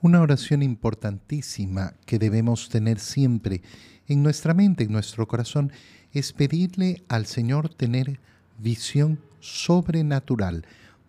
Una oración importantísima que debemos tener siempre en nuestra mente, en nuestro corazón, es pedirle al Señor tener visión sobrenatural.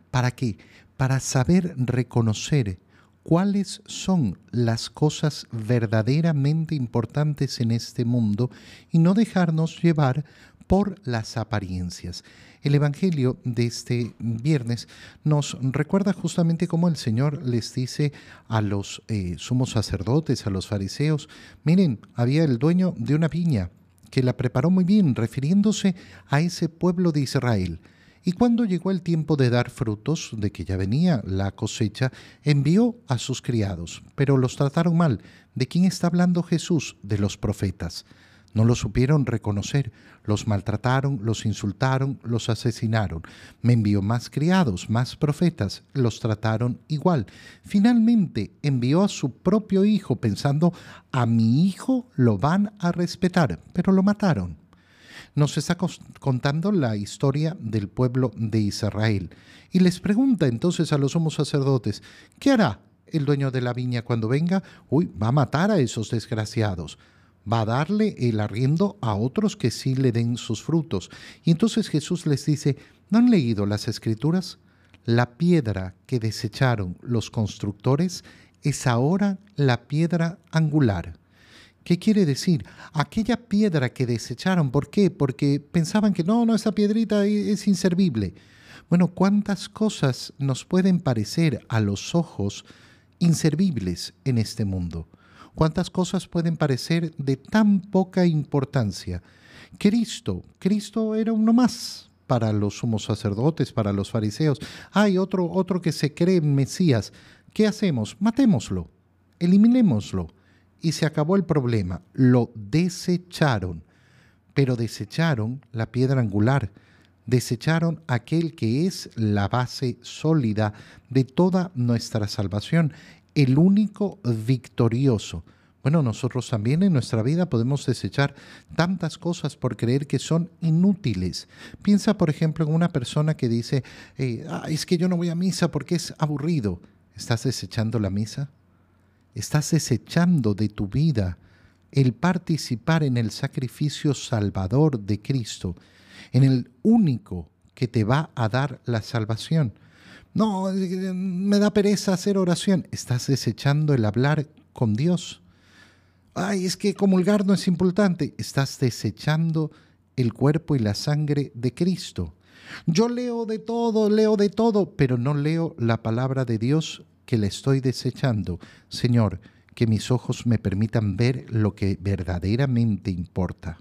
¿Para qué? Para saber reconocer cuáles son las cosas verdaderamente importantes en este mundo y no dejarnos llevar por las apariencias. El Evangelio de este viernes nos recuerda justamente cómo el Señor les dice a los eh, sumos sacerdotes, a los fariseos, miren, había el dueño de una viña que la preparó muy bien, refiriéndose a ese pueblo de Israel. Y cuando llegó el tiempo de dar frutos, de que ya venía la cosecha, envió a sus criados, pero los trataron mal. ¿De quién está hablando Jesús? De los profetas. No lo supieron reconocer, los maltrataron, los insultaron, los asesinaron. Me envió más criados, más profetas, los trataron igual. Finalmente envió a su propio hijo pensando, a mi hijo lo van a respetar, pero lo mataron. Nos está contando la historia del pueblo de Israel y les pregunta entonces a los somos sacerdotes, ¿qué hará el dueño de la viña cuando venga? Uy, va a matar a esos desgraciados va a darle el arriendo a otros que sí le den sus frutos. Y entonces Jesús les dice, ¿no han leído las escrituras? La piedra que desecharon los constructores es ahora la piedra angular. ¿Qué quiere decir? Aquella piedra que desecharon, ¿por qué? Porque pensaban que no, no, esa piedrita es inservible. Bueno, ¿cuántas cosas nos pueden parecer a los ojos inservibles en este mundo? Cuántas cosas pueden parecer de tan poca importancia. Cristo, Cristo era uno más para los sumos sacerdotes, para los fariseos. Hay otro, otro que se cree Mesías. ¿Qué hacemos? Matémoslo, eliminémoslo. Y se acabó el problema. Lo desecharon, pero desecharon la piedra angular desecharon aquel que es la base sólida de toda nuestra salvación, el único victorioso. Bueno, nosotros también en nuestra vida podemos desechar tantas cosas por creer que son inútiles. Piensa, por ejemplo, en una persona que dice, eh, ah, es que yo no voy a misa porque es aburrido. ¿Estás desechando la misa? ¿Estás desechando de tu vida el participar en el sacrificio salvador de Cristo, en el único que te va a dar la salvación? No, me da pereza hacer oración. Estás desechando el hablar con Dios. Ay, es que comulgar no es importante. Estás desechando el cuerpo y la sangre de Cristo. Yo leo de todo, leo de todo, pero no leo la palabra de Dios que le estoy desechando. Señor, que mis ojos me permitan ver lo que verdaderamente importa.